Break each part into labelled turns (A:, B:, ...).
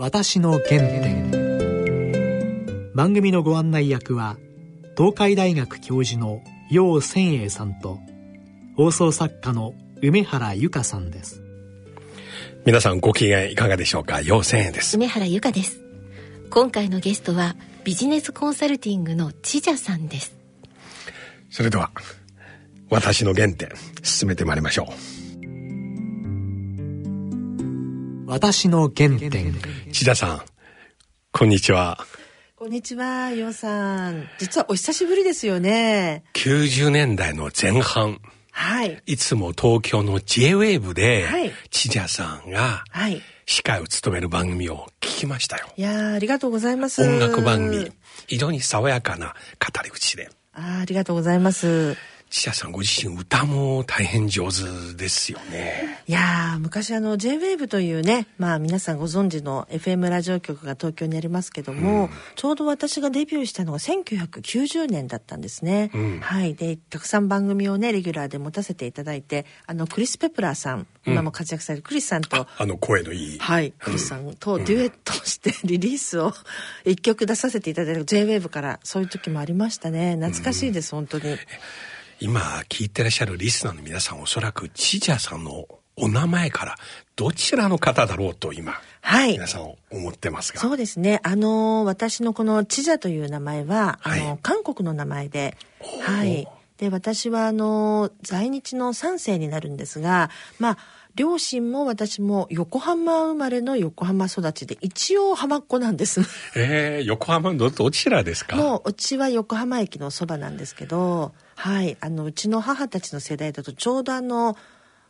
A: 私の原点。番組のご案内役は東海大学教授の楊千栄さんと放送作家の梅原由香さんです。
B: 皆さんご機嫌いかがでしょうか？陽千円です。
C: 梅原由香です。今回のゲストはビジネスコンサルティングの千者さんです。
B: それでは私の原点進めてまいりましょう
A: 私の原点
B: 千田さんこんにちは
D: こんにちは、ようさん。実はお久しぶりですよね。
B: 90年代の前半
D: はい。
B: いつも東京の J-WAVE で、
D: はい
B: 千田さんが
D: はい。
B: 司会を務める番組を聞きましたよ
D: いやーありがとうございます。
B: 音楽番組非常に爽やかな語り口で
D: あーありがとうございます。
B: 千田さんご自身歌も大変上手ですよね。
D: いやー昔あの J-WAVE というね、まあ皆さんご存知の FM ラジオ局が東京にありますけども、ちょうど私がデビューしたのが1990年だったんですね。
B: うん。
D: はい。で、たくさん番組をね、レギュラーで持たせていただいて、あの、クリス・ペプラーさん、今も活躍されるクリスさんと、
B: あの声のいい。
D: はい、クリスさんとデュエットしてリリースを一曲出させていただいた J-WAVE からそういう時もありましたね。懐かしいです、本当に
B: 今聞いてらっしゃるリスナーの皆さんおそらく千々さんのお名前からどちらの方だろうと今、
D: はい。
B: 皆さん思ってますが
D: そうですね。あの私のこのチジャという名前は、あの
B: はい。
D: 韓国の名前で
B: ー
D: はい。で私はあの在日の3世になるんですがまあ両親も私も横浜生まれの横浜育ちで一応浜っ子なんです。
B: えー、横浜のどちらですか？
D: もううちは横浜駅のそばなんですけどはい。あのうちの母たちの世代だとちょうどあの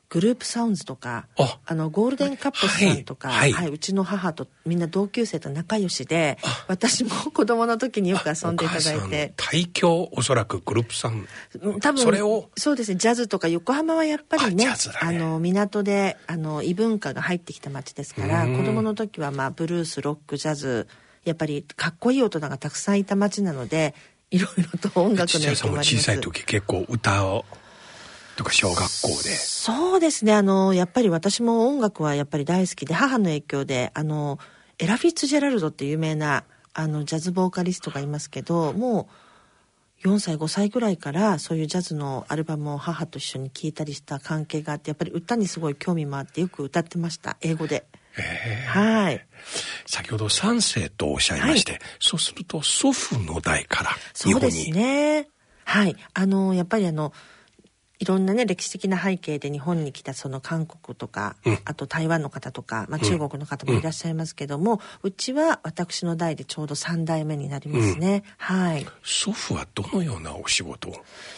D: グループサウンズとか
B: あ。
D: あのゴールデンカップスさんとか、
B: は
D: はい。い
B: はい。う
D: ちの母とみんな同級生と仲良しで私も子供の時によく遊んでいただいて。
B: 大京おそらくグループさん
D: うん多分
B: それを？
D: そうですね。ジャズとか横浜はやっぱりね
B: ね。
D: の港であの異文化が入ってきた街ですから
B: うん。
D: 子供の時はまあブルースロックジャズやっぱりかっこいい大人がたくさんいた街なのでいろいろと音楽の影響
B: 小さい時結構歌をとか小学校で。
D: そうですね。あのやっぱり私も音楽はやっぱり大好きで母の影響であのエラ・フィッツジェラルドっていう有名なあのジャズボーカリストがいますけどもう4歳5歳ぐらいからそういうジャズのアルバムを母と一緒に聴いたりした関係があってやっぱり歌にすごい興味もあってよく歌ってました英語で。はい
B: 先ほど三世とおっしゃいまして、そうすると祖父の代から日
D: そうです
B: 本に、
D: ね。はい。あの、やっぱりあの、いろんなね、歴史的な背景で日本に来たその韓国とか、
B: うん
D: あと台湾の方とか、まあ、中国の方もいらっしゃいますけども、うちは私の代でちょうど3代目になりますね。はい。い
B: 祖父はどのようなお仕事を？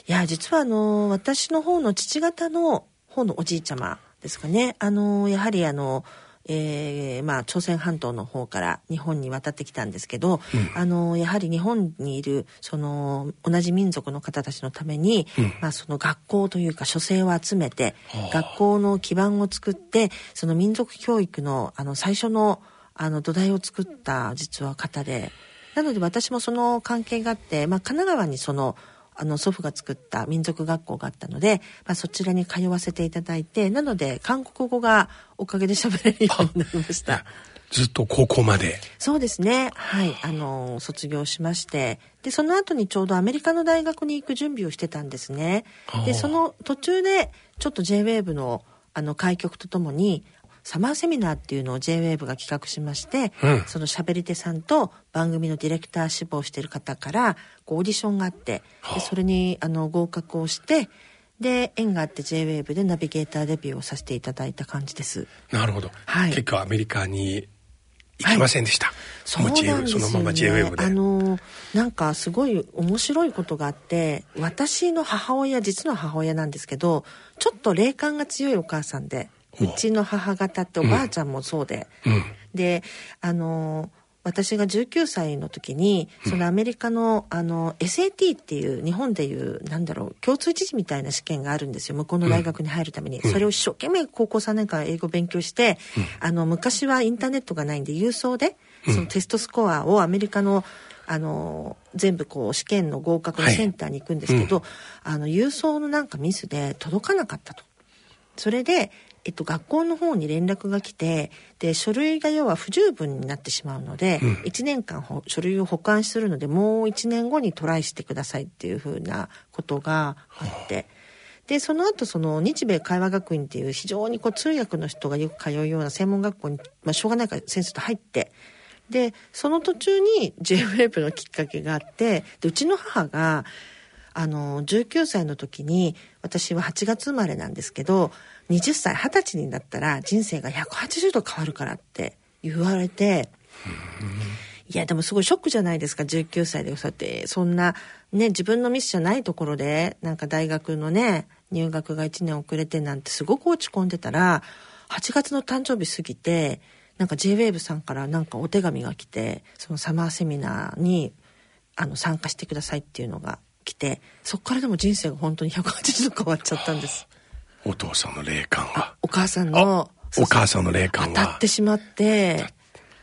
D: や、実はあの、私の方の父方の方のおじいちゃまですかね。あの、やはりあの、えーまあ、朝鮮半島の方から日本に渡ってきたんですけど、あのやはり日本にいるその同じ民族の方たちのために、まあ、その学校というか書生を集めて学校の基盤を作ってその民族教育のあの最初のあの土台を作った実は方で。なので私もその関係があって、まあ、神奈川にそのあの祖父が作った民族学校があったので、まあ、そちらに通わせていただいてなので韓国語がおかげで喋れるようになりました。
B: ずっと高校まで
D: そうですね。はい。あの、卒業しまして。で、その後にちょうどアメリカの大学に行く準備をしてたんですね
B: あ。
D: で、
B: ー
D: その途中で、ちょっと JWAVE の、あの、開局とともに、サマーセミナーっていうのを JWAVE が企画しまして、
B: うん。
D: その喋り手さんと番組のディレクター志望している方から、こうオーディションがあって、でそれに、あの、合格をして、で、縁があって JWAVE でナビゲーターデビューをさせていただいた感じです。
B: なるほど、
D: はい。
B: 結果アメリカに行きませんでした、
D: そうなんですよね。
B: そのまま JWAVE で。
D: あのなんかすごい面白いことがあって私の母親実の母親なんですけどちょっと霊感が強いお母さんでうちの母方っておばあちゃんもそうで、
B: うん。
D: であの私が19歳の時にそのアメリカのあの SAT っていう日本でいうなんだろう共通知事みたいな試験があるんですよ。向こうの大学に入るために、それを一生懸命高校3年間英語勉強して、あの昔はインターネットがないんで郵送でそのテストスコアをアメリカのあの全部こう試験の合格のセンターに行くんですけど、あの郵送のなんかミスで届かなかったと。それでえっと、学校の方に連絡が来てで書類が要は不十分になってしまうので、
B: うん
D: 1年間ほ書類を保管するのでもう1年後にトライしてくださいっていうふうなことがあって。でその後その日米会話学院っていう非常にこう通訳の人がよく通うような専門学校に、まあ、しょうがないから先生と入ってでその途中に JWEB のきっかけがあってでうちの母があの19歳の時に私は8月生まれなんですけど20歳20歳になったら人生が180度変わるからって言われていやでもすごいショックじゃないですか19歳でそうやってそんなね自分のミスじゃないところでなんか大学のね入学が1年遅れてなんてすごく落ち込んでたら8月の誕生日過ぎてなんか JWAVE さんからなんかお手紙が来てそのサマーセミナーにあの参加してくださいっていうのが来てそっからでも人生が本当に180度変わっちゃったんです。
B: お父さんの霊感が。
D: お母さん
B: あ
D: の
B: お母さんの霊感
D: 当た
B: が
D: ってしまって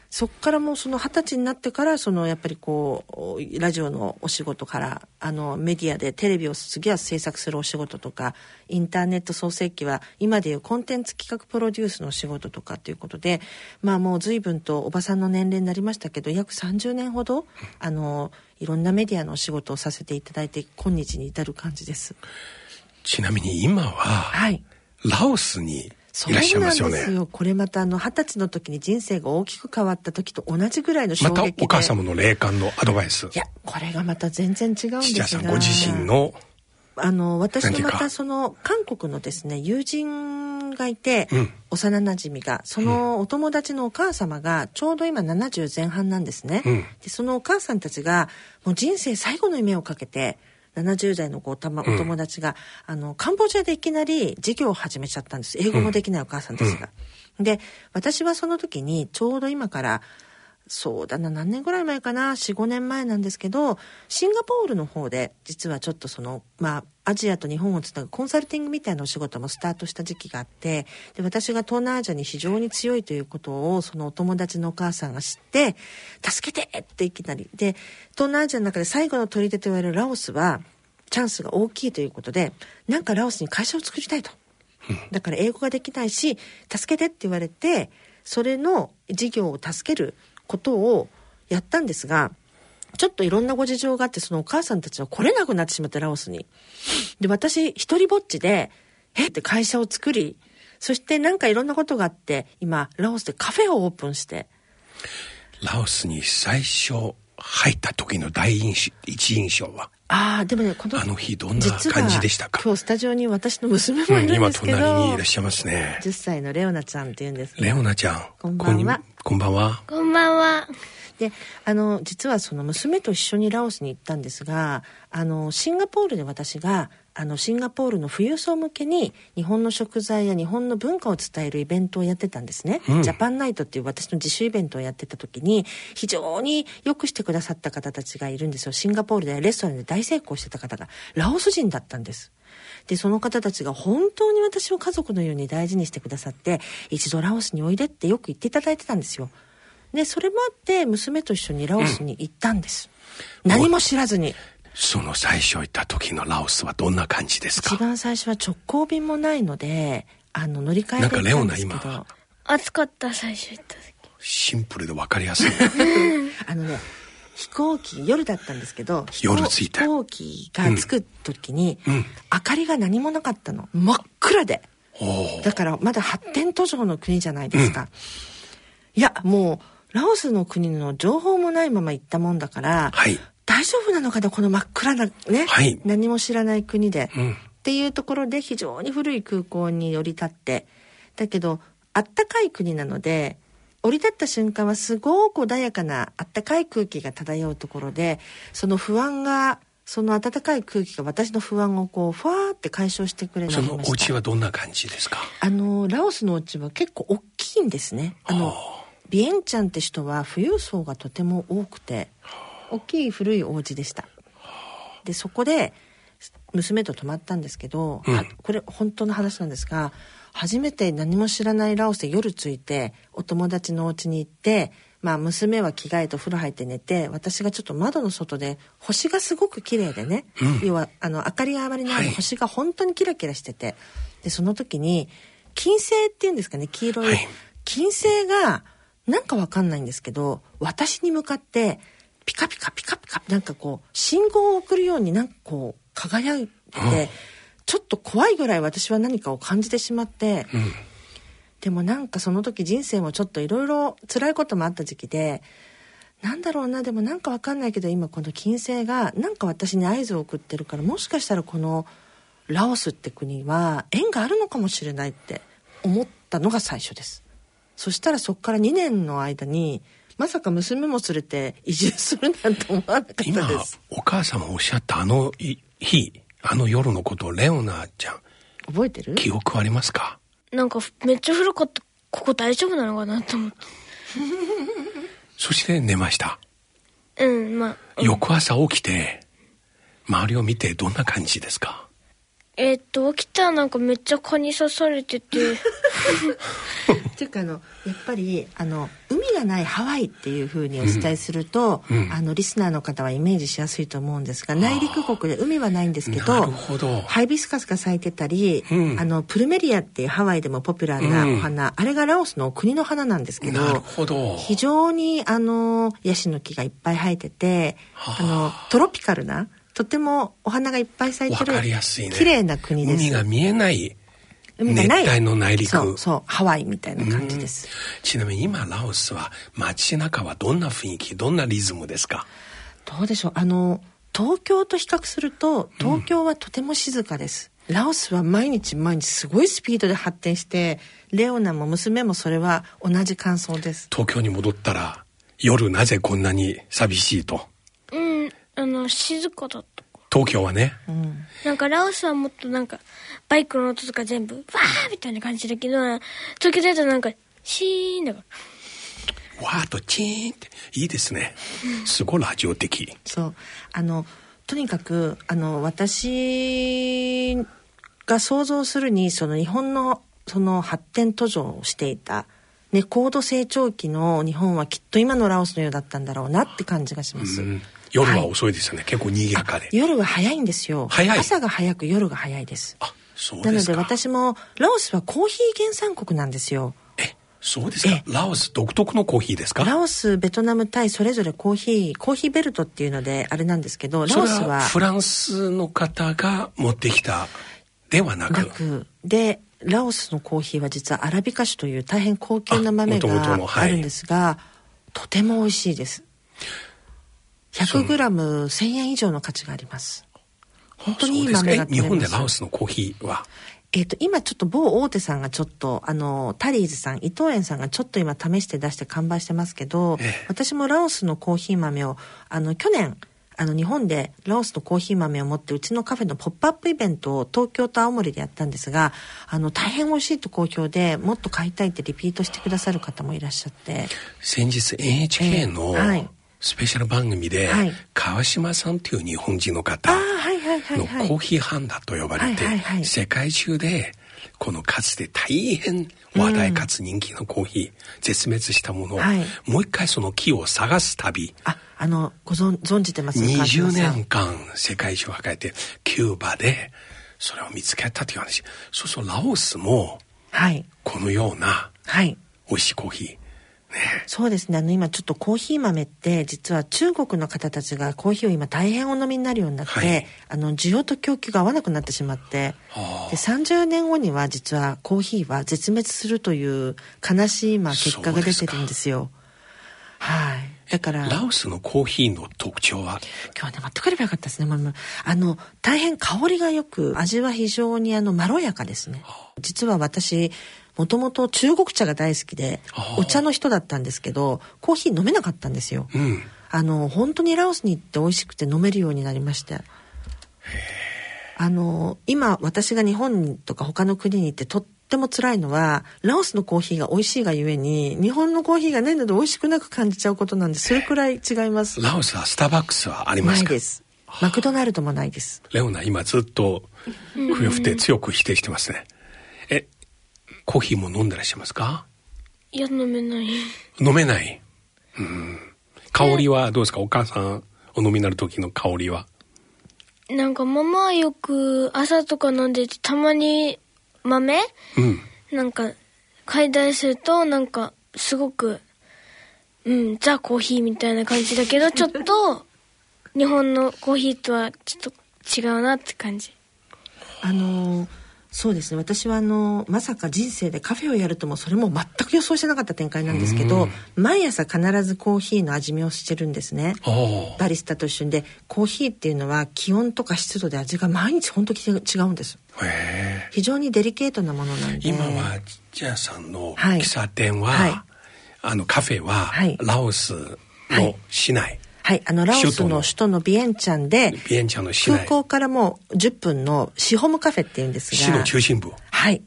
D: そっからもうその二十歳になってからそのやっぱりこうラジオのお仕事からあのメディアでテレビを次は制作するお仕事とかインターネット創世記は今でいうコンテンツ企画プロデュースのお仕事とかっていうことでまあもう随分とおばさんの年齢になりましたけど約30年ほどあのいろんなメディアのお仕事をさせていただいて今日に至る感じです。
B: ちなみに今は、
D: はい
B: ラオスに
D: そう
B: いらっしゃい
D: なん
B: ますよね。
D: ですよ。これまたあの二十歳の時に人生が大きく変わった時と同じぐらいの衝
B: また
D: 撃で。
B: お母様の霊感のアドバイス
D: い。やこれがまた全然違うんですが。
B: 土屋さんご自身の、
D: あの私のまたその韓国のですね友人がいて、
B: うん
D: 幼なじみがそのお友達のお母様がちょうど今70前半なんですね、
B: うん
D: でそのお母さんたちがもう人生最後の夢をかけて70代のこうおたまお
B: うん。
D: 友達が、あのカンボジアでいきなり授業を始めちゃったんです。英語もできないお母さんたちが。で私はその時にちょうど今からそうだな何年ぐらい前かな？45年前なんですけどシンガポールの方で実はちょっとそのまあアジアと日本をつなぐコンサルティングみたいなお仕事もスタートした時期があってで私が東南アジアに非常に強いということをそのお友達のお母さんが知って「助けて!」っていきなりで東南アジアの中で最後の砦と言われるラオスはチャンスが大きいということでなんかラオスに会社を作りたいと。だから英語ができないし助けてって言われてそれの事業を助けることをやったんですがちょっといろんなご事情があってそのお母さんたちは来れなくなってしまってラオスに。で私一人ぼっちでえ？って会社を作りそしてなんかいろんなことがあって今ラオスでカフェをオープンして
B: ラオスに最初入った時の第一一印象は、
D: ああでもねこの
B: あの日どんな
D: 実は
B: 感じでしたか？
D: 今日スタジオに私の娘も
B: うん今
D: いるんですけど、
B: 隣にいらっしゃいますね。
D: 10歳のレオナちゃんっていうんです
B: レオナちゃん。
D: こんばんは
B: こんばんは。
C: こんばんは。
D: であの実はその娘と一緒にラオスに行ったんですがあのシンガポールで私があのシンガポールの富裕層向けに日本の食材や日本の文化を伝えるイベントをやってたんですね、
B: うん。
D: ジャパンナイトっていう私の自主イベントをやってた時に非常によくしてくださった方たちがいるんですよ。シンガポールでレストランで大成功してた方が。ラオス人だったんです。でその方たちが本当に私を家族のように大事にしてくださって一度ラオスにおいでってよく言っていただいてたんですよ。でそれもあって娘と一緒にラオスに行ったんです、何も知らずに
B: その最初行った時のラオスはどんな感じです
D: 一
B: か
D: 番最初は直行便もないのであの乗り換えで行ったんですけど。
B: なんかレオナ今？
C: 暑かった、最初行った時。
B: シンプルで分かりやすい。
D: あのね飛行機夜だったんですけど
B: 夜着いた
D: 飛行機が着く時に、
B: うん。
D: 明かりが何もなかったの。真っ暗で。だからまだ発展途上の国じゃないですか、いやもうラオスの国の情報もないまま行ったもんだから、
B: はい。
D: 大丈夫なのかなこの真っ暗なね、
B: はい。
D: 何も知らない国で、
B: うん。
D: っていうところで非常に古い空港に降り立って。だけどあったかい国なので降り立った瞬間はすごく穏やかなあったかい空気が漂うところでその不安がその暖かい空気が私の不安をこうふわーって解消してくれ
B: そ
D: ました。
B: のお家はどんな感じですか？
D: あのラオスのお家は結構大きいんですね。あのビエンチャンって人は富裕層がとても多くて大きい古いお家でした。でそこで娘と泊まったんですけど、
B: うん。
D: あこれ本当の話なんですが初めて何も知らないラオスで夜着いてお友達のお家に行ってまあ娘は着替えてお風呂入って寝て私がちょっと窓の外で星がすごく綺麗でね、
B: うん。
D: 要はあの明かりがあまりない
B: はい。
D: 星が本当にキラキラしててでその時に金星っていうんですかね黄色い、
B: はい。
D: 金星がなんかわかんないんですけど私に向かってピカピカピカピカなんかこう信号を送るようになんかこう輝いて、ちょっと怖いぐらい私は何かを感じてしまって、
B: うん。
D: でもなんかその時人生もちょっといろいろ辛いこともあった時期でなんだろうなでもなんかわかんないけど今この金星がなんか私に合図を送ってるからもしかしたらこのラオスって国は縁があるのかもしれないって思ったのが最初ですそしたらそこから2年の間にまさか娘も連れて移住するなんて思わなかった
B: 今
D: です、
B: お母様おっしゃったあのい日、あの夜のこと、レオナちゃん、
D: 覚えてる？
B: 記憶ありますか？
E: なんかめっちゃ古かった。ここ大丈夫なのかなと思って。
B: そして寝ました。
E: うん、まあ。
B: 翌朝起きて、周りを見てどんな感じですか？
E: えーっと、起きたらなんかめっちゃ蚊に刺されてて。
D: っていうかあのやっぱりあの海がないハワイっていうふうにお伝えすると、
B: うん
D: あのリスナーの方はイメージしやすいと思うんですが内陸国で海はないんですけ
B: な
D: ど
B: るほど。
D: ハイビスカスが咲いてたり、
B: うん
D: あのプルメリアっていうハワイでもポピュラーなお花、あれがラオスの国の花なんですけど
B: なるほど。
D: 非常にあのヤシの木がいっぱい生えてて
B: はあ
D: あのトロピカルなとてもお花がいっぱい咲いてる
B: わかりやすいね。
D: 綺麗な国です。
B: 海が見えない
D: 海がない。
B: 熱帯の内陸。
D: そう。そう。ハワイみたいな感じです、
B: ちなみに今ラオスは街中はどんな雰囲気どんなリズムですか？
D: どうでしょう。あの東京と比較すると東京はとても静かです、ラオスは毎日毎日すごいスピードで発展してレオナも娘もそれは同じ感想です。
B: 東京に戻ったら夜なぜこんなに寂しいと？
E: うん、あの、静かだった。
B: 東京はね。
D: うん。
E: なんかラオスはもっとなんか、バイクの音とか全部、わーみたいな感じだけど、東京だとなんか、シーンだから。
B: わーっとチーンっていいですね。すごいラジオ的。
D: そう。あのとにかくあの私が想像するにその日本のその発展途上をしていた、ね、高度成長期の日本はきっと今のラオスのようだったんだろうなって感じがします、
B: うん夜は遅いですよね、結構賑やかで。
D: 夜は早いんですよ。
B: 早い。
D: 朝が早く夜が早いです。
B: あそう
D: なので私もラオスはコーヒー原産国なんですよ。
B: えそうですか。
D: え
B: ラオス独特のコーヒーですか？
D: ラオスベトナムタイそれぞれコーヒーコーヒーベルトっていうのであれなんですけどラオスは
B: はフランスの方が持ってきたではなく。
D: でラオスのコーヒーは実はアラビカ種という大変高級な豆が
B: はい。
D: あるんですが、とても美味しいです 100g1000 円以上の価値があります。本当にいい豆が
B: 日本でラオスのコーヒーは？
D: えっ、と今ちょっと某大手さんがちょっとあのタリーズさん伊藤園さんがちょっと今試して出して完売してますけど、
B: ええ。
D: 私もラオスのコーヒー豆をあの去年あの日本でラオスのコーヒー豆を持ってうちのカフェのポップアップイベントを東京と青森でやったんですがあの大変美味しいと好評でもっと買いたいってリピートしてくださる方もいらっしゃって。
B: 先日 NHK の
D: ええはい
B: スペシャル番組で、
D: はい。
B: 川島さんという日本人の方の
D: はい
B: コーヒーハンダと呼ばれて、
D: はいはいはい。
B: 世界中でこのかつて大変話題かつ人気のコーヒー、絶滅したものを、
D: はい。
B: もう一回その木を探す旅。
D: ああのご存存じてます川
B: 20
D: 島さん
B: 年間世界中を抱えてキューバでそれを見つけたという話。そうそうラオスも
D: はい。
B: このような
D: はい。
B: 美味しいコーヒーね
D: そうですね。あの今ちょっとコーヒー豆って実は中国の方たちがコーヒーを今大変お飲みになるようになって、
B: はい。
D: あの需要と供給が合わなくなってしまって
B: はあ。
D: で30年後には実はコーヒーは絶滅するという悲しい今結果が出てるんですよ。はい。だから
B: ラオスのコーヒーの特徴は？
D: 今日ね持ってくればよかったですね。あの大変香りがよく味は非常にあのまろやかですね。実は私もともと中国茶が大好きでお茶の人だったんですけどコーヒー飲めなかったんですよ。
B: うん。
D: あの本当にラオスに行って美味しくて飲めるようになりまして。あの今私が日本とか他の国に行ってとっても辛いのはラオスのコーヒーが美味しいがゆえに日本のコーヒーがないので美味しくなく感じちゃうことなんでそれくらい違います。
B: ラオスはスターバックスはありますか？
D: ないです。マクドナルドもないです。
B: レオナ今ずっと首を振って強く否定してますね。えコーヒーも飲んでらっしゃいますか？
E: いや、飲めない。
B: 飲めない。うん。香りはどうですか？お母さんお飲みになる時の香りは？
E: なんかママはよく朝とか飲んでて、たまに豆？
B: うん。
E: なんか、買い出すると、なんか、すごく、うん、ザ・コーヒーみたいな感じだけど、ちょっと、日本のコーヒーとはちょっと違うなって感じ。
D: あのーそうですね。私はあのまさか人生でカフェをやるともそれも全く予想してなかった展開なんですけど毎朝必ずコーヒーの味見をしてるんですね。バリスタと一緒に。でコーヒーっていうのは気温とか湿度で味が毎日本当に違うんです。
B: へえ。
D: 非常にデリケートなものなんで。
B: 今はジャさんの
D: はい。
B: 喫茶店は、
D: はい。
B: あのカフェは、
D: はい。
B: ラオスの市内、
D: はいあのラオスの首都のビエンチャンで
B: ビエンチャンの
D: 空港からもう10分のシホムカフェっていうんですが。
B: 市の中心部。
D: はい。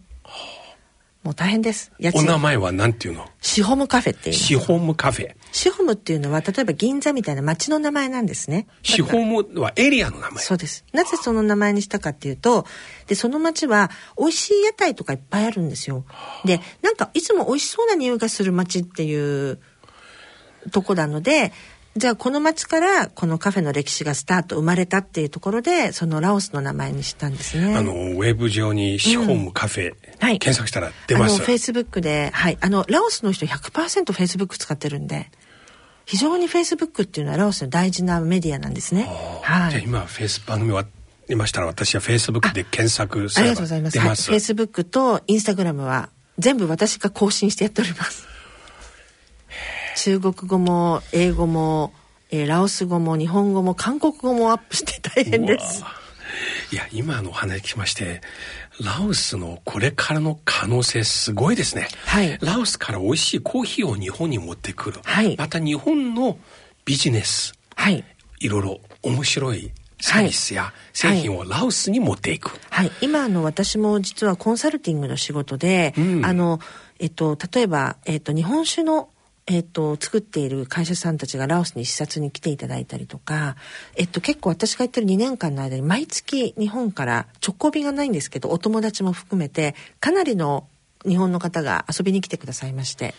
D: もう大変です。家
B: お名
D: 賃
B: 前は何ていうの？
D: シホムカフェっていう
B: シホームカフェ。
D: シホムっていうのは例えば銀座みたいな街の名前なんですね。
B: シホームはエリアの名前。
D: そうです。なぜその名前にしたかっていうとでその街は美味しい屋台とかいっぱいあるんですよ。でなんかいつも美味しそうな匂いがする街っていうとこなのでじゃあこの街からこのカフェの歴史がスタート生まれたっていうところでそのラオスの名前にしたんですね。
B: あのウェブ上にシホームカフェ、
D: はい。
B: 検索したら出ます。
D: あのフェイスブックではい。あのラオスの人100%フェイスブック使ってるんで非常にフェイスブックっていうのはラオスの大事なメディアなんですね。はい。
B: じゃあ今フェイス番組終わりましたら私はフェイスブックで検索す
D: あり
B: れば
D: がとうございます。
B: 出ます、
D: はい。フェイスブックとインスタグラムは全部私が更新してやっております。中国語も英語も、えーラオス語も日本語も韓国語もアップして大変です。
B: いや今のお話聞きましてラオスのこれからの可能性すごいですね、
D: はい。
B: ラオスから美味しいコーヒーを日本に持ってくる、
D: はい。
B: また日本のビジネス。
D: はい。
B: いろいろ面白いサービスや製品をラオスに持っていく、
D: はい、今あの私も実はコンサルティングの仕事で、
B: うん。
D: あのえっと例えばえっと日本酒のえっと、作っている会社さんたちがラオスに視察に来ていただいたりとか、えっと、結構私が言ってる2年間の間に毎月日本から直行便がないんですけどお友達も含めてかなりの日本の方が遊びに来てくださいまして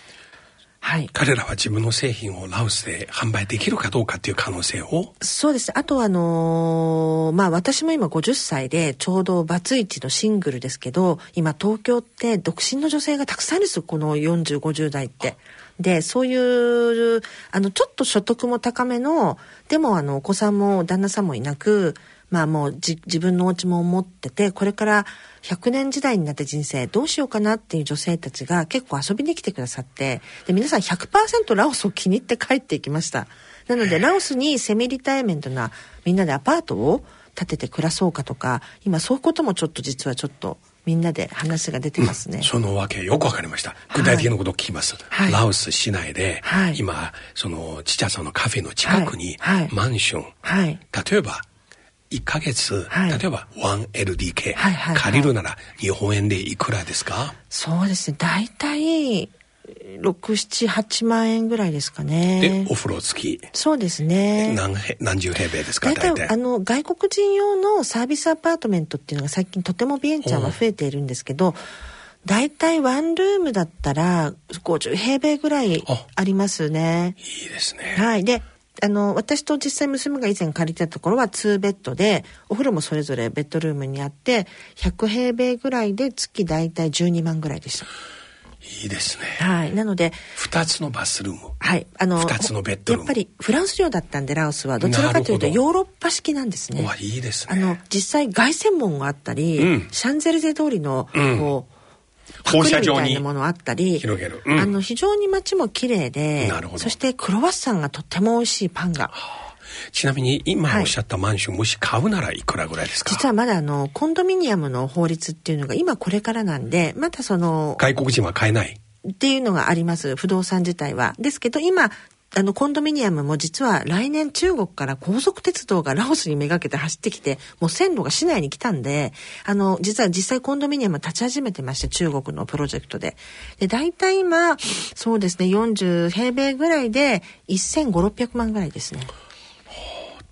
D: はい
B: 彼らは自分の製品をラオスで販売できるかどうかっていう可能性を？
D: そうです。あとはあのーまあ私も今50歳でちょうどバツイチのシングルですけど、今東京って独身の女性がたくさんいるんですよ、この40、50代って。で、そういう、あの、ちょっと所得も高めの、でもあの、お子さんも旦那さんもいなく、まあもう自分のお家も持ってて、これから100年時代になって人生どうしようかなっていう女性たちが結構遊びに来てくださって、で、皆さん100%ラオスを気に入って帰っていきました。なので、ラオスにセミリタイアメントなみんなでアパートを建てて暮らそうかとか、今そういうこともちょっと実はちょっとみんなで話が出てますね。
B: そのわけよくわかりました。具体的なことを聞きます、
D: はい。
B: ラオス市内で、
D: はい。
B: 今そのちちゃさんのカフェの近くに、
D: はい。はい。
B: マンション。
D: はい。
B: 例えば1ヶ月、
D: はい。
B: 例えば 1LDK、
D: はいはいはい。
B: 借りるなら日本円でいくらですか？
D: そうですね。大体、6、7、8万円ぐらいですか
B: で
D: ね
B: お。風呂付き
D: そうですね。
B: 何へ何十平米ですか
D: 大
B: 大体
D: 体あの外国人用のサービスアパートメントっていうのが最近とてもビエンチャンは増えているんですけど大体ワンルームだったら50平米ぐらい
B: あ
D: ありますね。
B: いいですね
D: はい。で、あの、私と実際娘が以前借りてたところは2ベッドで、お風呂もそれぞれベッドルームにあって、100平米ぐらいで月大体12万ぐらいでした。
B: いいですね
D: はい。なので、
B: 2つのバスルーム
D: はい。あの、
B: 二つのベッドルーム
D: やっぱりフランス領だったんで、ラオスは。どちらかというとヨーロッパ式なんですね。
B: わいいですね
D: あの、実際凱旋門があったり、
B: うん
D: シャンゼリゼ通りの、
B: うん
D: こう、
B: 放射状に
D: パクリみたいなものあったり、
B: 広げるうん
D: あの、非常に街も綺麗で
B: なるほ、ど
D: そしてクロワッサンがとっても美味しいパンが。
B: ちなみに今
D: はい
B: おっしゃったマンション、もし買うならいくらぐらいですか？
D: 実はまだあの、コンドミニアムの法律っていうのが今これからなんで、まだその、
B: 外国人は買えない？
D: っていうのがあります不動産自体は。ですけど今あのコンドミニアムも実は来年中国から高速鉄道がラオスにめがけて走ってきてもう線路が市内に来たんであの実は実際コンドミニアム立ち始めてまして中国のプロジェクトで。で大体今そうですね40平米ぐらいで1500600万ぐらいですね。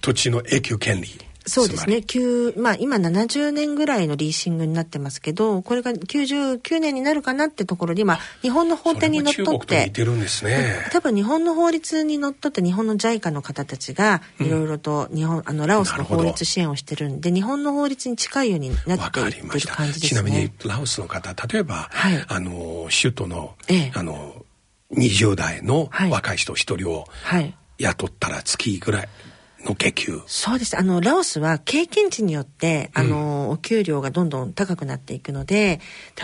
B: 土地の永久権利。
D: そうですね。旧、まあ今70年ぐらいのリーシングになってますけど、これが99年になるかなってところで、今、日本の法典にのっとって、
B: 似てるんですね。
D: 多分日本の法律にのっとって日本の JICA の方たちが、いろいろと日本、うん、あの、ラオスの法律支援をしてるんで、日本の法律に近いようになっていってる感じですね。
B: ちなみに、ラオスの方、例えば、はい、あの、首都の、ええ、あの、20代の若い人一人を雇ったら月ぐらいの下級
D: そうです。あのラオスは経験値によってあの、うん、お給料がどんどん高くなっていくので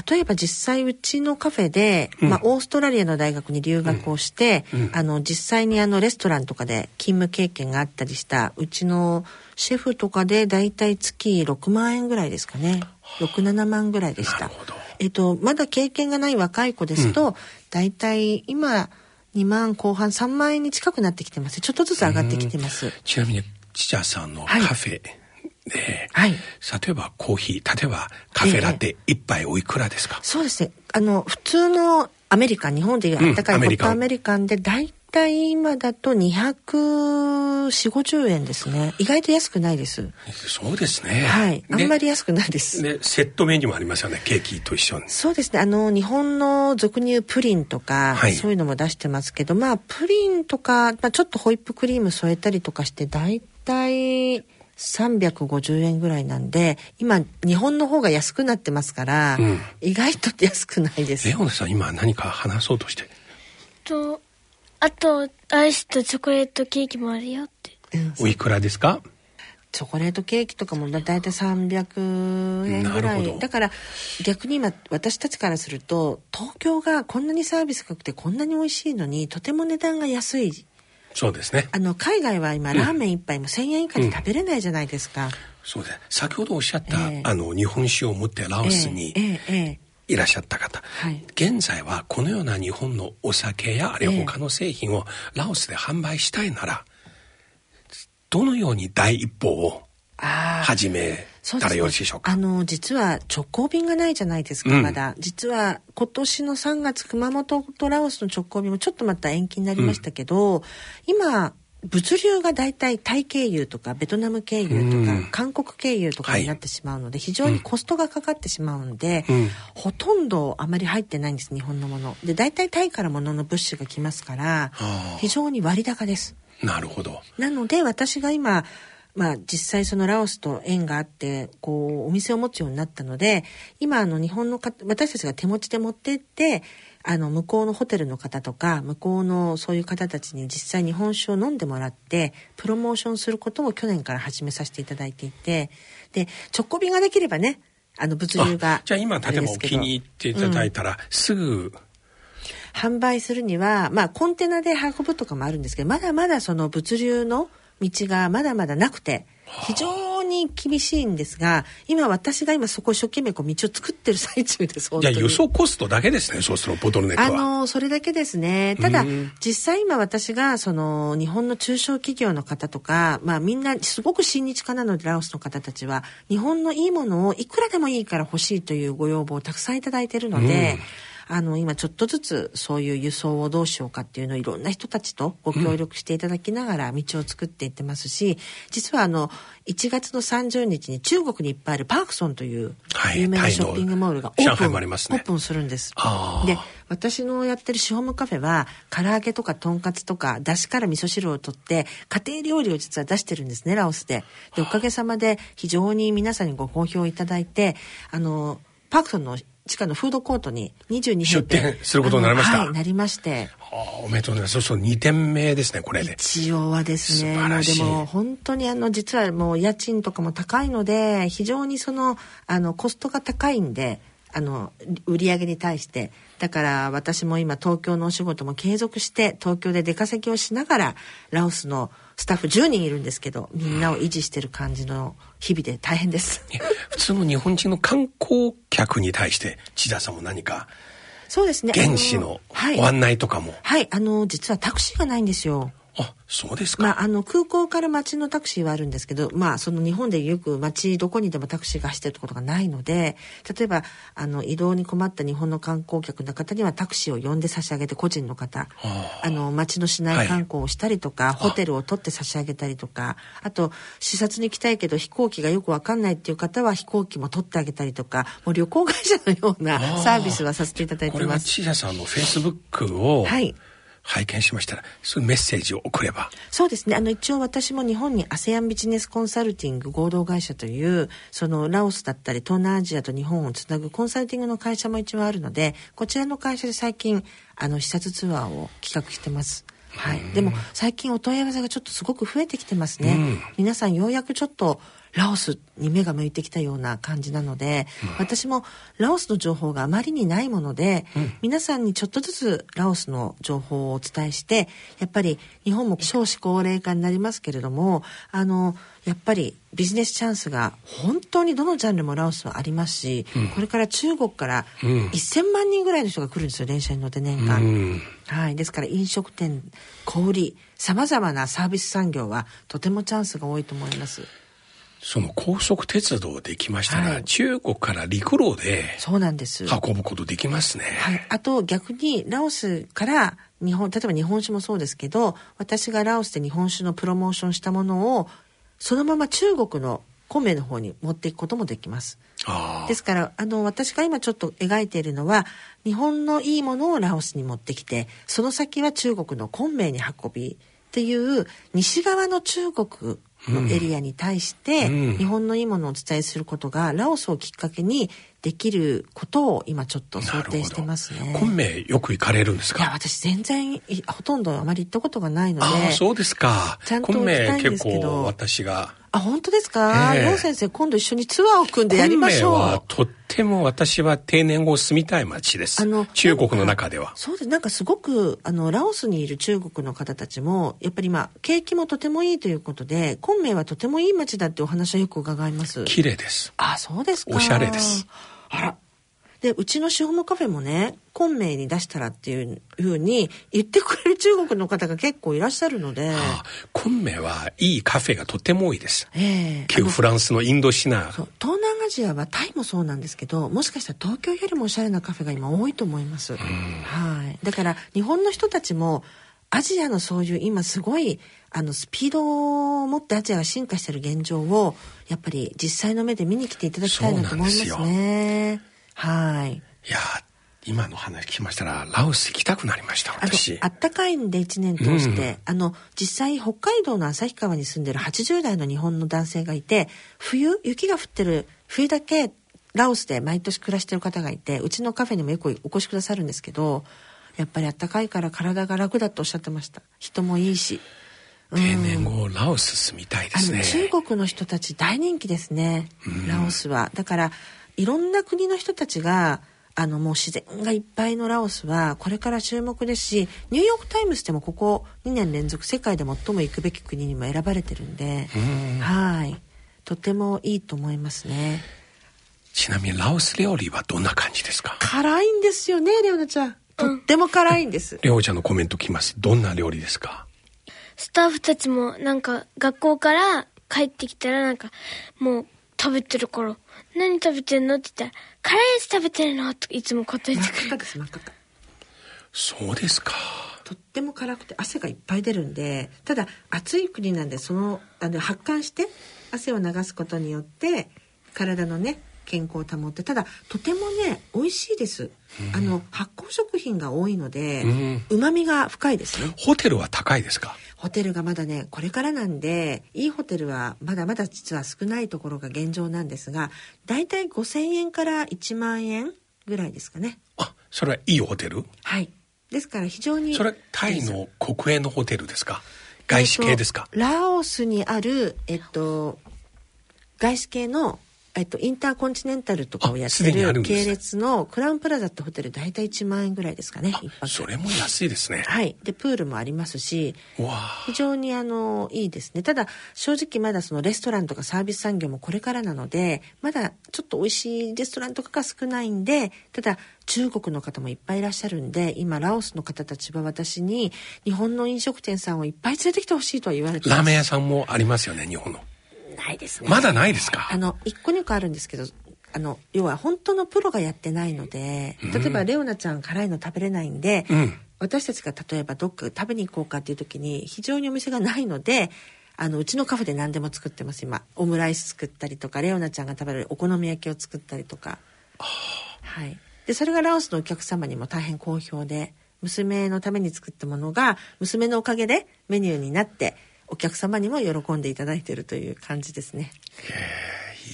D: 例えば実際うちのカフェで、うん、まあ、オーストラリアの大学に留学をして、うん、あの実際にあのレストランとかで勤務経験があったりしたうちのシェフとかでだいたい月6万円ぐらいですかね。67万ぐらいでした。えっと、まだ経験がない若い子ですと、だいたい今2万後半3万円に近くなってきてます。ちょっとずつ上がってきてます。
B: ちなみにちちゃさんのカフェで、はい、例えばコーヒー例えばカフェラテ一杯おいくらですか、
D: えそうですね。あの普通のアメリカン日本でいうあったかいホットアメリカンで大体今だと24050円ですね。意外と安くないです。
B: そうですね。
D: はい。あんまり安くないです。
B: でセットメニューもありますよね。ケーキと一緒に。
D: そうですね。あの日本の俗に言うプリンとか、はい、そういうのも出してますけどまあプリンとか、まあ、ちょっとホイップクリーム添えたりとかして大体350円ぐらいなんで今日本の方が安くなってますから、うん、意外と安くないです。
B: レオンさん今何か話そうとして？
E: とあとアイスとチョコレートケーキもあるよって、
B: おいくらですか？
D: チョコレートケーキとかもだいたい300円ぐらい。だから逆に今私たちからすると東京がこんなにサービスが良くてこんなに美味しいのにとても値段が安い。
B: そうですね。
D: あの海外は今ラーメン一杯も1,000円以下で食べれないじゃないですか、うん。うん、
B: そうです先ほどおっしゃった、えー、あの日本酒を持ってラオスに、えーえーいらっしゃった方、はい、現在はこのような日本のお酒やあるいは他の製品をラオスで販売したいなら、どのように第一歩を始めたらよろしいでしょうか、
D: ね、あの実は直行便がないじゃないですか、うん、まだ。実は今年の3月熊本とラオスの直行便もちょっとまた延期になりましたけど、うん、今物流が大体タイ経由とかベトナム経由とか、韓国経由とかになってしまうので、非常にコストがかかってしまうんで、ほとんどあまり入ってないんです日本のもの。で大体タイからものの物資が来ますから非常に割高です。
B: なるほど。
D: なので私が今まあ実際そのラオスと縁があってこうお店を持つようになったので今あの日本のか私たちが手持ちで持ってってあの向こうのホテルの方とか向こうのそういう方たちに実際日本酒を飲んでもらってプロモーションすることを去年から始めさせていただいていてで直行便ができればねあの物流が
B: じゃあ今例えばお気に入っていただいたら、うん、すぐ。
D: 販売するにはまあコンテナで運ぶとかもあるんですけどまだまだその物流の道がまだまだなくて非常に厳しいんですが今私が今そこ一生懸命こう道を作ってる最中です
B: じゃあ輸送コストだけですねそうするボトルネックは。
D: あのそれだけですね。ただ実際今私がその日本の中小企業の方とかまあみんなすごく親日家なのでラオスの方たちは日本のいいものをいくらでもいいから欲しいというご要望をたくさんいただいているので、うんあの今ちょっとずつそういう輸送をどうしようかっていうのをいろんな人たちとご協力していただきながら道を作っていってますし、実はあの1月の30日に中国にいっぱいあるパークソンという有名なショッピングモールがオープン,、ね、オープンするんです。で私のやってるシホームカフェは唐揚げとかとんかつとかだしから味噌汁を取って家庭料理を実は出してるんですねラオスで。でおかげさまで非常に皆さんにご好評いただいてあのパークソンの地下のフードコートに22
B: 出店することになりました。
D: はい、なりまして。
B: おめでとうございます。そうそう、2点目ですね、これで。
D: 一応はですね。でも、本当にあの、実はもう家賃とかも高いので、非常にその、あの、コストが高いんで、あの、売り上げに対して。だから私も今東京のお仕事も継続して東京で出稼ぎをしながらラオスのスタッフ10人いるんですけどみんなを維持してる感じの日々で大変です。
B: 普通の日本人の観光客に対して千田さんも何か
D: そうですね。
B: 原始のご案内とかも、
D: はい、はい、あの実はタクシーがないんですよ
B: あそうですか、
D: まあ、あの空港から街のタクシーはあるんですけど、まあ、その日本でよく街どこにでもタクシーが走ってることがないので例えばあの移動に困った日本の観光客の方にはタクシーを呼んで差し上げて個人の方あの街の市内観光をしたりとか、はい、ホテルを取って差し上げたりとかあと視察に行きたいけど飛行機がよく分かんないっていう方は飛行機も取ってあげたりとかもう旅行会社のようなサービスはさせていただいてます。これは
B: 千谷さんのフェイスブックを、はい拝見しましたら、そういうメッセージを送れば。
D: そうですね。あの、一応私も日本に ASEAN ビジネスコンサルティング合同会社という、そのラオスだったり東南アジアと日本をつなぐコンサルティングの会社も一応あるので、こちらの会社で最近、あの、視察ツアーを企画してます。はい。でも、最近お問い合わせがちょっとすごく増えてきてますね。皆さんようやくちょっと、ラオスに目が向いてきたような感じなので、うん、私もラオスの情報があまりにないもので、うん、皆さんにちょっとずつラオスの情報をお伝えしてやっぱり日本も少子高齢化になりますけれどもあのやっぱりビジネスチャンスが本当にどのジャンルもラオスはありますし、うん、これから中国から1000万人ぐらいの人が来るんですよ電車に乗って年間、はい、ですから飲食店小売さまざまなサービス産業はとてもチャンスが多いと思います。
B: その高速鉄道できましたら、はい、中国から陸路で
D: そうなんです。
B: 運ぶことできますね。
D: はい、あと逆にラオスから日本例えば日本酒もそうですけど私がラオスで日本酒のプロモーションしたものをそのまま中国の米の方に持っていくこともできます。ですからあの私が今ちょっと描いているのは日本のいいものをラオスに持ってきてその先は中国の昆明に運びっていう西側の中国のエリアに対して、日本のいいものをお伝えすることがラオスをきっかけにできることを今ちょっと想定してますね。
B: 昆明よく行かれるんですか？
D: いや私全然ほとんどあまり行ったことがないので
B: あそうですか。ちゃんと行きたいんですけど。私が
D: あ本当ですか、えー、ロ先生今度一緒にツアーを組んでやりましょう。は
B: とっても私は定年後住みたい街です。あの中国の中では。
D: そうです。なんかすごくあのラオスにいる中国の方たちもやっぱり今景気もとてもいいということで昆明はとてもいい街だってお話はよく伺います。
B: 綺麗です。
D: あそうですか。
B: おしゃれです
D: あら。でうちのシホモカフェもね昆明に出したらっていうふうに言ってくれる中国の方が結構いらっしゃるので、はあ、
B: 昆明はいいカフェがとても多いです、えー、旧フランスのインドシナ。
D: 東南アジアはタイもそうなんですけどもしかしたら東京よりもおしゃれなカフェが今多いと思います、はい。だから日本の人たちもアジアのそういう今すごいあのスピードを持ってアジアが進化してる現状をやっぱり実際の目で見に来ていただきたいなと思いますね。はい。
B: いや今の話聞きましたらラオス行きたくなりました私。
D: あったかいんで1年通して、うん、あの実際北海道の旭川に住んでる80代の日本の男性がいて冬雪が降ってる冬だけラオスで毎年暮らしてる方がいてうちのカフェにもよくお越しくださるんですけどやっぱりあったかいから体が楽だとおっしゃってました。人もいいし
B: 定年後、ラオス住みたいですね。
D: 中国の人たち大人気ですね、ラオスは。だからいろんな国の人たちがあのもう自然がいっぱいのラオスはこれから注目ですしニューヨーク・タイムズでもここ2年連続世界で最も行くべき国にも選ばれてるんではい。とてもいいと思いますね。
B: ちなみにラオス料理はどんな感じですか？
D: 辛いんですよねレオナちゃん。とっても辛いんです、
B: レオちゃんのコメントきます。どんな料理ですか？
E: スタッフたちもなんか学校から帰ってきたらなんかもう食べてるから何食べてんの？って言ったら、カレーやつ食べてるの？といつも答えてくる。です真っ赤
B: そうですか。
D: とっても辛くて汗がいっぱい出るんで、ただ暑い国なんでそのあの発汗して汗を流すことによって体のね健康を保ってただとてもね美味しいです、あの発酵食品が多いのでうま、みが深いですね。
B: ホテルは高いですか？
D: ホテルがまだねこれからなんでいいホテルはまだまだ実は少ないところが現状なんですがだいたい5,000円から1万円ぐらいですかね。
B: あそれはいいホテル？
D: はい。ですから非常に
B: それタイの国営のホテルですか？外資系ですか、
D: ラオスにあるえっと外資系のえっと、インターコンチネンタルとかをやってる系列のクラウンプラザってホテル大体1万円ぐらいですかね
B: それも安いですね。
D: はい。でプールもありますし非常にあのいいですね。ただ正直まだそのレストランとかサービス産業もこれからなのでまだちょっと美味しいレストランとかが少ないんでただ中国の方もいっぱいいらっしゃるんで今ラオスの方たちは私に日本の飲食店さんをいっぱい連れてきてほしいとは言われて
B: ラーメン屋さんもありますよね日本の
D: ないですね。
B: まだないですか？
D: あの1個2個あるんですけどあの要は本当のプロがやってないので例えば、レオナちゃん辛いの食べれないんで、うん、私たちが例えばどっか食べに行こうかっていう時に非常にお店がないのであのうちのカフェで何でも作ってます。今オムライス作ったりとかレオナちゃんが食べるお好み焼きを作ったりとか。はい。でそれがラオスのお客様にも大変好評で娘のために作ったものが娘のおかげでメニューになってお客様にも喜んでいただいているという感じですね。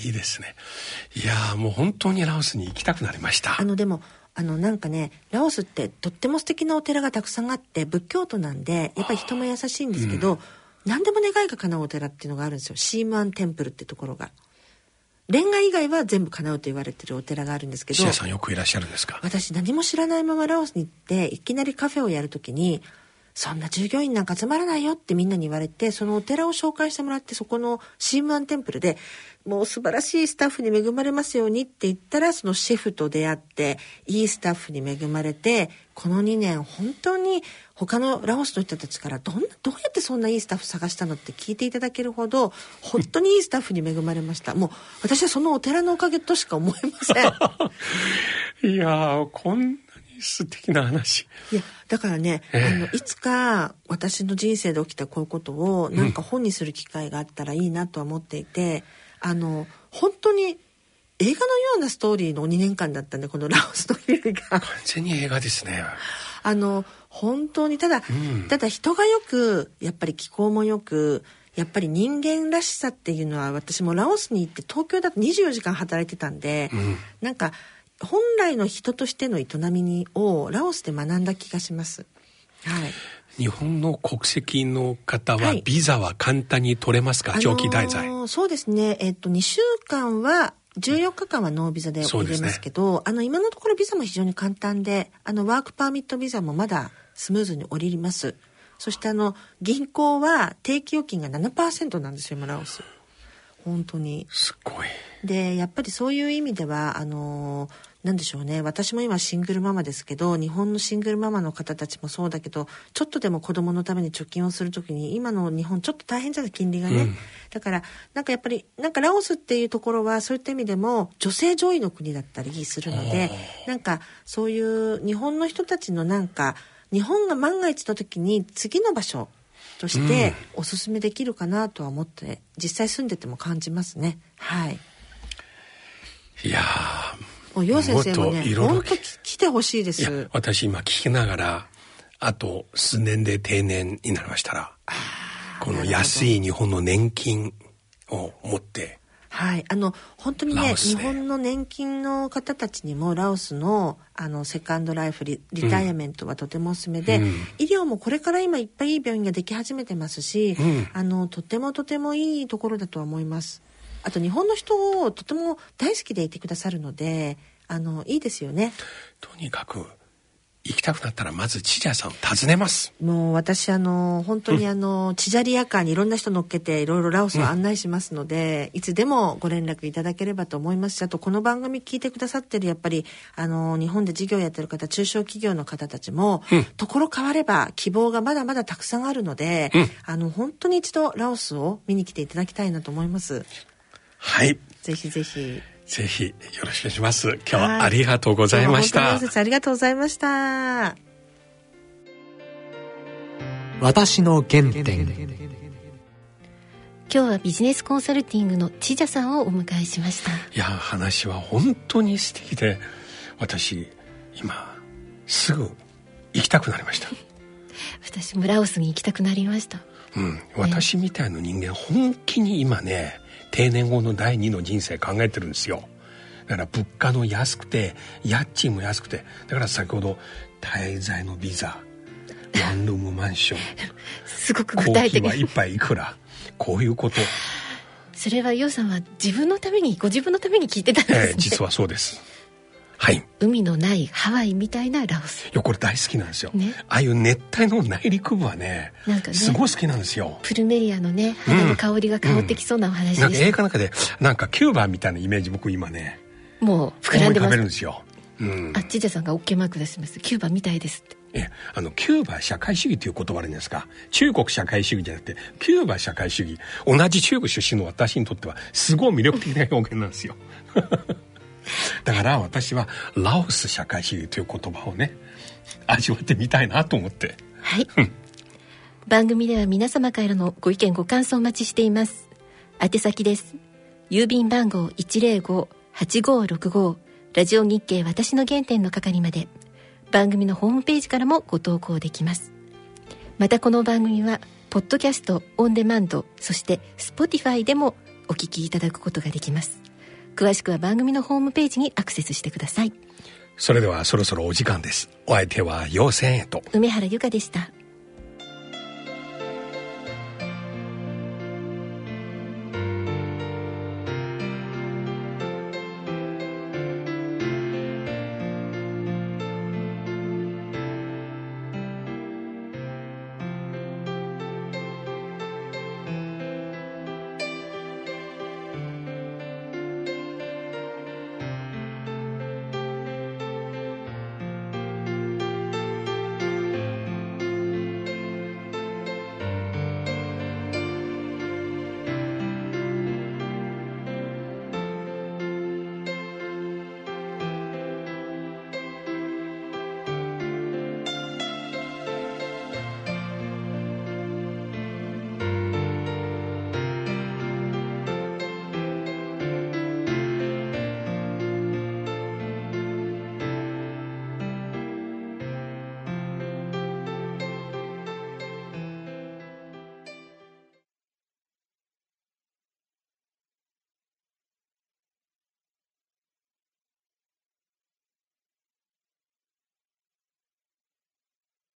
B: いいですね。いやもう本当にラオスに行きたくなりました。
D: あのでもあのなんかねラオスってとっても素敵なお寺がたくさんあって仏教徒なんでやっぱり人も優しいんですけど、うん、何でも願いが叶うお寺っていうのがあるんですよシームアンテンプルってところが。恋愛以外は全部叶うと言われてるお寺があるんですけど。
B: さんよくいらっしゃるんですか
D: 私何も知らないままラオスに行っていきなりカフェをやるときにそんな従業員なんか集まらないよってみんなに言われてそのお寺を紹介してもらってそこのシームアンテンプルでもう素晴らしいスタッフに恵まれますようにって言ったらそのシェフと出会っていいスタッフに恵まれてこの2年本当に他のラオスの人たちからどんなどうやってそんないいスタッフ探したのって聞いていただけるほど本当にいいスタッフに恵まれました。もう私はそのお寺のおかげとしか思いま
B: せん。いやこん素敵な話。
D: いやだからね、えー、あのいつか私の人生で起きたこういうことをなんか本にする機会があったらいいなとは思っていて、うん、あの本当に映画のようなストーリーの2年間だったんでこの ラオスの日々が。
B: 完全に映画ですね。
D: あの本当にただ、うん、ただ人がよくやっぱり気候もよくやっぱり人間らしさっていうのは私もラオスに行って東京だと24時間働いてたんで、うん、なんか本来の人としての営みにをラオスで学んだ気がします。はい。
B: 日本の国籍の方は、ビザは簡単に取れますか、長期滞在、あ
D: のー、そうですね。えっと、2週間は、14日間はノービザで入れますけど、ね、あの、今のところビザも非常に簡単で、あの、ワークパーミットビザもまだスムーズに降ります。そしてあの、銀行は定期預金が7%なんですよ、今ラオス。本当に。
B: すごい。
D: で、やっぱりそういう意味では、あのー何でしょうね。私も今シングルママですけど日本のシングルママの方たちもそうだけどちょっとでも子供のために貯金をする時に今の日本ちょっと大変じゃない？金利がね、うん、だからなんかやっぱりなんかラオスっていうところはそういった意味でも女性上位の国だったりするのでなんかそういう日本の人たちのなんか日本が万が一の時に次の場所としておすすめできるかなとは思って、実際住んでても感じますね。はい。
B: いや
D: もう陽先生もね本当来てほしいです。
B: 私今聞きながらあと数年で定年になりましたらこの安い日本の年金を持って
D: はい、あの本当にね日本の年金の方たちにもラオスのあのセカンドライフリリタイアメントはとてもおすすめで、うん、医療もこれから今いっぱいいい病院ができ始めてますし、うん、あのとてもとてもいいところだとは思います。あと日本の人をとても大好きでいてくださるのであのいいですよね。
B: とにかく行きたくなったらまずチジャさんを訪ねます。
D: もう私あの本当にあの、うん、チジャリアカーにいろんな人乗っけていろいろラオスを案内しますので、うん、いつでもご連絡いただければと思います。しあとこの番組聞いてくださってるやっぱりあの日本で事業やってる方中小企業の方たちも、うん、ところ変われば希望がまだまだたくさんあるので、あの本当に一度ラオスを見に来ていただきたいなと思います
B: はい
D: ぜひぜひ
B: ぜひよろしくお願いします。今日はありがとうございました。
D: ありがとうございました。
A: 私の原点。
C: 今日はビジネスコンサルティングの千田さんをお迎えしましたい
B: や話は本当に素敵で私今すぐ行きたくなりました
C: 私もラオスに行きたくなりました
B: うん、私みたいな人間本気に今ね定年後の第二の人生考えてるんですよ。だから物価の安くて家賃も安くてだから先ほど滞在のビザワンルームマンション
C: すごく具体的
B: コーヒーは一杯いくらこういうこと。
C: それはヨウさんは自分のためにご自分のために聞いてたんですね、えー、
B: 実はそうですはい。
C: 海のないハワイみたいなラオス。
B: いやこれ大好きなんですよ、ね、ああいう熱帯の内陸部はねなんかねすごい好きなんですよ。
C: プルメリアのね花の香りが香ってきそうなお話で、
B: うん。うん、映画の中でなんかキューバみたいなイメージ僕今ね
C: もう膨らんでます。
B: るんですよ、
C: うん、あっちでさんが OK マーク出します。キューバみたいですって。
B: えあのキューバ社会主義という言葉あるんですか。中国社会主義じゃなくてキューバ社会主義。同じ中国出身の私にとってはすごい魅力的な表現なんですよ だから私はラオス社会主義という言葉をね味わってみたいなと思って。
C: はい。番組では皆様からのご意見ご感想お待ちしています。宛先です。郵便番号105-8565ラジオ日経私の原点の係まで。番組のホームページからもご投稿できます。またこの番組はポッドキャストオンデマンドそして Spotify でもお聞きいただくことができます詳しくは番組のホームページにアクセスしてください。
B: それではそろそろお時間です。お相手は陽線へと。
C: 梅原由香でした